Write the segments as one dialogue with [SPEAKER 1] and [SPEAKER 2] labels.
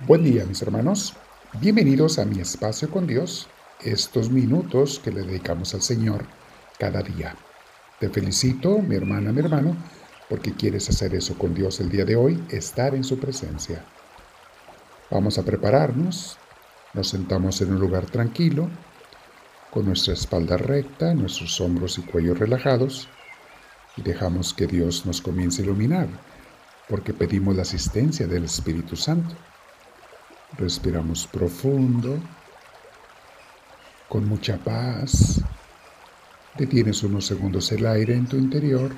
[SPEAKER 1] Buen día mis hermanos, bienvenidos a mi espacio con Dios, estos minutos que le dedicamos al Señor cada día. Te felicito, mi hermana, mi hermano, porque quieres hacer eso con Dios el día de hoy, estar en su presencia. Vamos a prepararnos, nos sentamos en un lugar tranquilo, con nuestra espalda recta, nuestros hombros y cuello relajados, y dejamos que Dios nos comience a iluminar, porque pedimos la asistencia del Espíritu Santo. Respiramos profundo, con mucha paz. Detienes unos segundos el aire en tu interior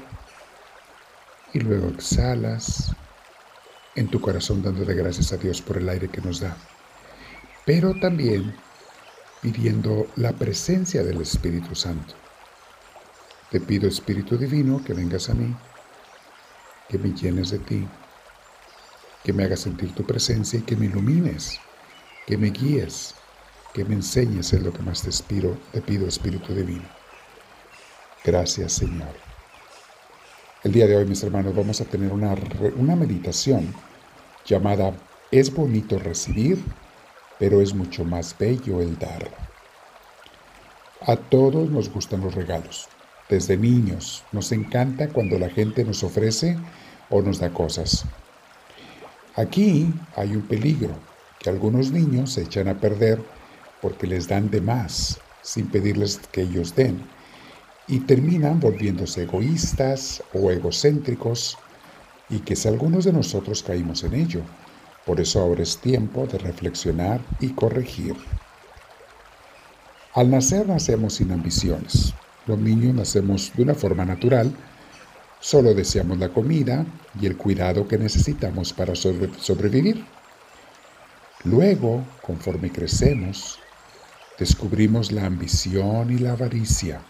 [SPEAKER 1] y luego exhalas en tu corazón dándole gracias a Dios por el aire que nos da. Pero también pidiendo la presencia del Espíritu Santo. Te pido, Espíritu Divino, que vengas a mí, que me llenes de ti, que me hagas sentir tu presencia y que me ilumines, que me guíes, que me enseñes en lo que más te, te pido, Espíritu Divino. Gracias, Señor. El día de hoy, mis hermanos, vamos a tener una, una meditación llamada Es bonito recibir, pero es mucho más bello el dar. A todos nos gustan los regalos. Desde niños nos encanta cuando la gente nos ofrece o nos da cosas. Aquí hay un peligro, que algunos niños se echan a perder porque les dan de más, sin pedirles que ellos den, y terminan volviéndose egoístas o egocéntricos, y que si algunos de nosotros caímos en ello. Por eso ahora es tiempo de reflexionar y corregir. Al nacer nacemos sin ambiciones. Los niños nacemos de una forma natural, Solo deseamos la comida y el cuidado que necesitamos para sobrevivir. Luego, conforme crecemos, descubrimos la ambición y la avaricia,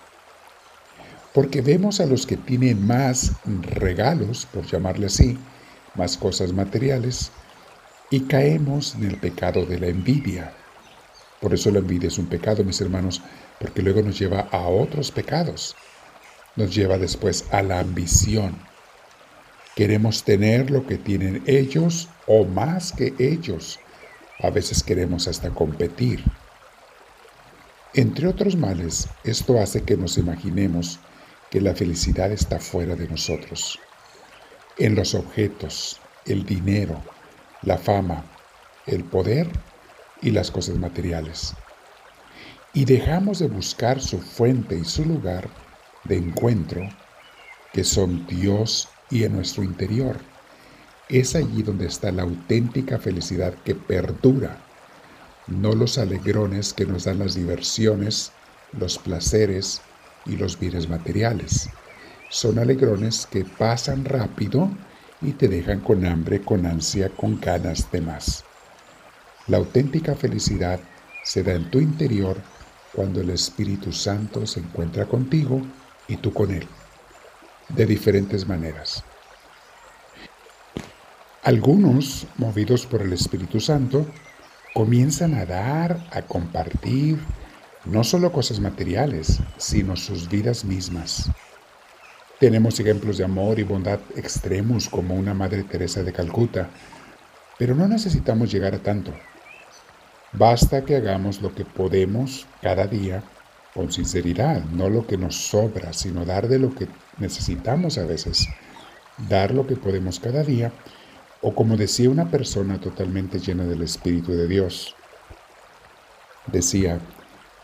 [SPEAKER 1] porque vemos a los que tienen más regalos, por llamarle así, más cosas materiales, y caemos en el pecado de la envidia. Por eso la envidia es un pecado, mis hermanos, porque luego nos lleva a otros pecados nos lleva después a la ambición. Queremos tener lo que tienen ellos o más que ellos. A veces queremos hasta competir. Entre otros males, esto hace que nos imaginemos que la felicidad está fuera de nosotros, en los objetos, el dinero, la fama, el poder y las cosas materiales. Y dejamos de buscar su fuente y su lugar de encuentro que son Dios y en nuestro interior. Es allí donde está la auténtica felicidad que perdura, no los alegrones que nos dan las diversiones, los placeres y los bienes materiales. Son alegrones que pasan rápido y te dejan con hambre, con ansia, con ganas de más. La auténtica felicidad se da en tu interior cuando el Espíritu Santo se encuentra contigo y tú con Él, de diferentes maneras. Algunos, movidos por el Espíritu Santo, comienzan a dar, a compartir, no solo cosas materiales, sino sus vidas mismas. Tenemos ejemplos de amor y bondad extremos como una Madre Teresa de Calcuta, pero no necesitamos llegar a tanto. Basta que hagamos lo que podemos cada día con sinceridad, no lo que nos sobra, sino dar de lo que necesitamos a veces, dar lo que podemos cada día, o como decía una persona totalmente llena del Espíritu de Dios, decía,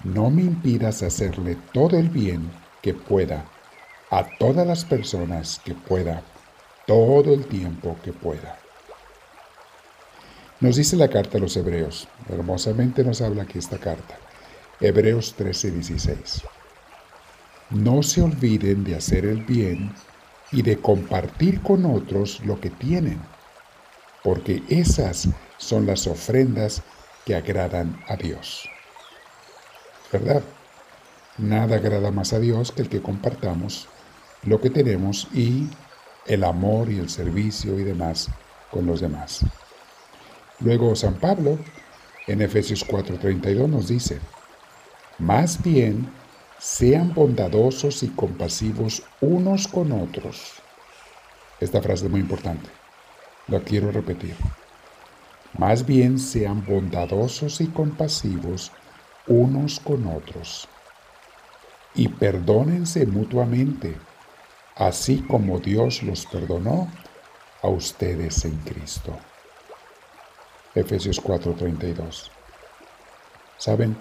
[SPEAKER 1] no me impidas hacerle todo el bien que pueda a todas las personas que pueda, todo el tiempo que pueda. Nos dice la carta a los hebreos, hermosamente nos habla aquí esta carta. Hebreos 13:16. No se olviden de hacer el bien y de compartir con otros lo que tienen, porque esas son las ofrendas que agradan a Dios. ¿Verdad? Nada agrada más a Dios que el que compartamos lo que tenemos y el amor y el servicio y demás con los demás. Luego San Pablo en Efesios 4:32 nos dice, más bien, sean bondadosos y compasivos unos con otros. Esta frase es muy importante. La quiero repetir. Más bien sean bondadosos y compasivos unos con otros. Y perdónense mutuamente, así como Dios los perdonó a ustedes en Cristo. Efesios 4:32. Saben,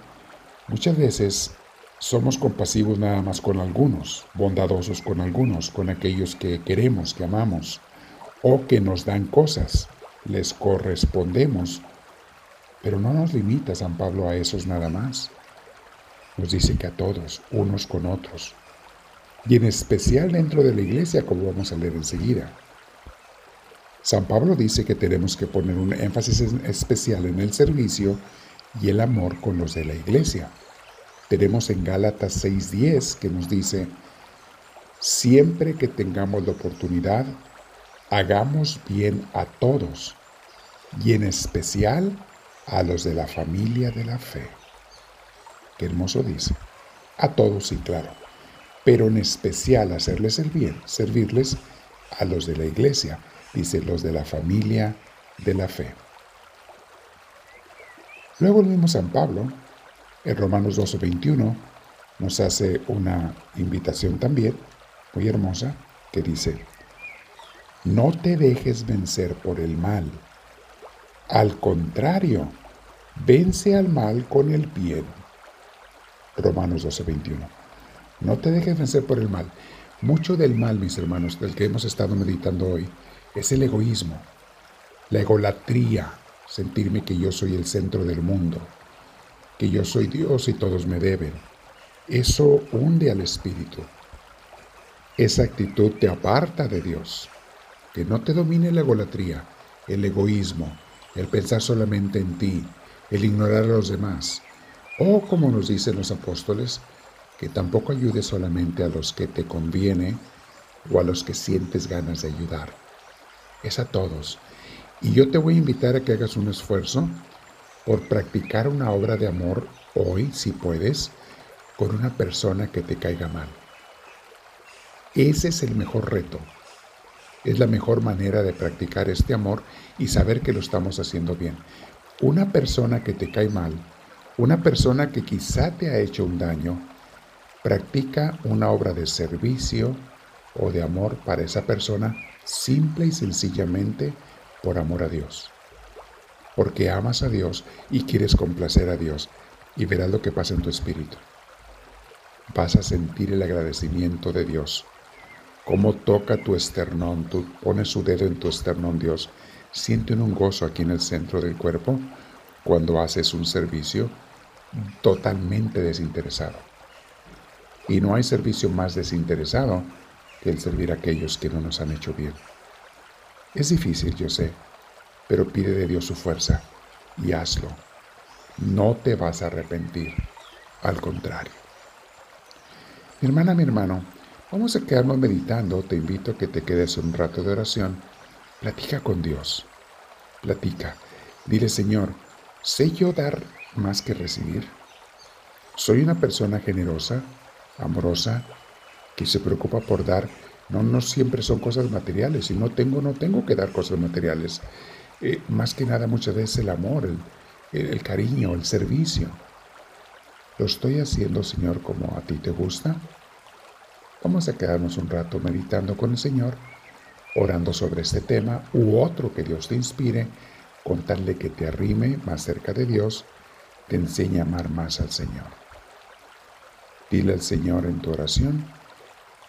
[SPEAKER 1] muchas veces somos compasivos nada más con algunos, bondadosos con algunos, con aquellos que queremos, que amamos, o que nos dan cosas les correspondemos. Pero no nos limita San Pablo a esos nada más. Nos dice que a todos, unos con otros. Y en especial dentro de la iglesia, como vamos a leer enseguida. San Pablo dice que tenemos que poner un énfasis especial en el servicio y el amor con los de la iglesia. Tenemos en Gálatas 6:10 que nos dice, siempre que tengamos la oportunidad, hagamos bien a todos y en especial a los de la familia de la fe. Qué hermoso dice. A todos, sí, claro. Pero en especial hacerles el bien, servirles a los de la iglesia, dice los de la familia de la fe. Luego el mismo San Pablo, en Romanos 12:21, nos hace una invitación también, muy hermosa, que dice, no te dejes vencer por el mal. Al contrario, vence al mal con el bien. Romanos 12:21. No te dejes vencer por el mal. Mucho del mal, mis hermanos, del que hemos estado meditando hoy, es el egoísmo, la egolatría, sentirme que yo soy el centro del mundo, que yo soy Dios y todos me deben. Eso hunde al espíritu. Esa actitud te aparta de Dios que no te domine la egolatría, el egoísmo, el pensar solamente en ti, el ignorar a los demás, o como nos dicen los apóstoles, que tampoco ayudes solamente a los que te conviene o a los que sientes ganas de ayudar. Es a todos. Y yo te voy a invitar a que hagas un esfuerzo por practicar una obra de amor hoy, si puedes, con una persona que te caiga mal. Ese es el mejor reto. Es la mejor manera de practicar este amor y saber que lo estamos haciendo bien. Una persona que te cae mal, una persona que quizá te ha hecho un daño, practica una obra de servicio o de amor para esa persona simple y sencillamente por amor a Dios. Porque amas a Dios y quieres complacer a Dios y verás lo que pasa en tu espíritu. Vas a sentir el agradecimiento de Dios cómo toca tu esternón, tú pones su dedo en tu esternón, Dios. Sienten un gozo aquí en el centro del cuerpo cuando haces un servicio totalmente desinteresado. Y no hay servicio más desinteresado que el servir a aquellos que no nos han hecho bien. Es difícil, yo sé, pero pide de Dios su fuerza y hazlo. No te vas a arrepentir, al contrario. Mi hermana, mi hermano, Vamos a quedarnos meditando. Te invito a que te quedes un rato de oración. Platica con Dios. Platica. Dile, Señor, ¿sé yo dar más que recibir? ¿Soy una persona generosa, amorosa, que se preocupa por dar? No, no siempre son cosas materiales. Si no tengo, no tengo que dar cosas materiales. Eh, más que nada, muchas veces el amor, el, cariño, el servicio. ¿Lo estoy haciendo, Señor, como a ti te gusta? Vamos a quedarnos un rato meditando con el Señor, orando sobre este tema u otro que Dios te inspire, contarle que te arrime más cerca de Dios, te enseñe a amar más al Señor. Dile al Señor en tu oración,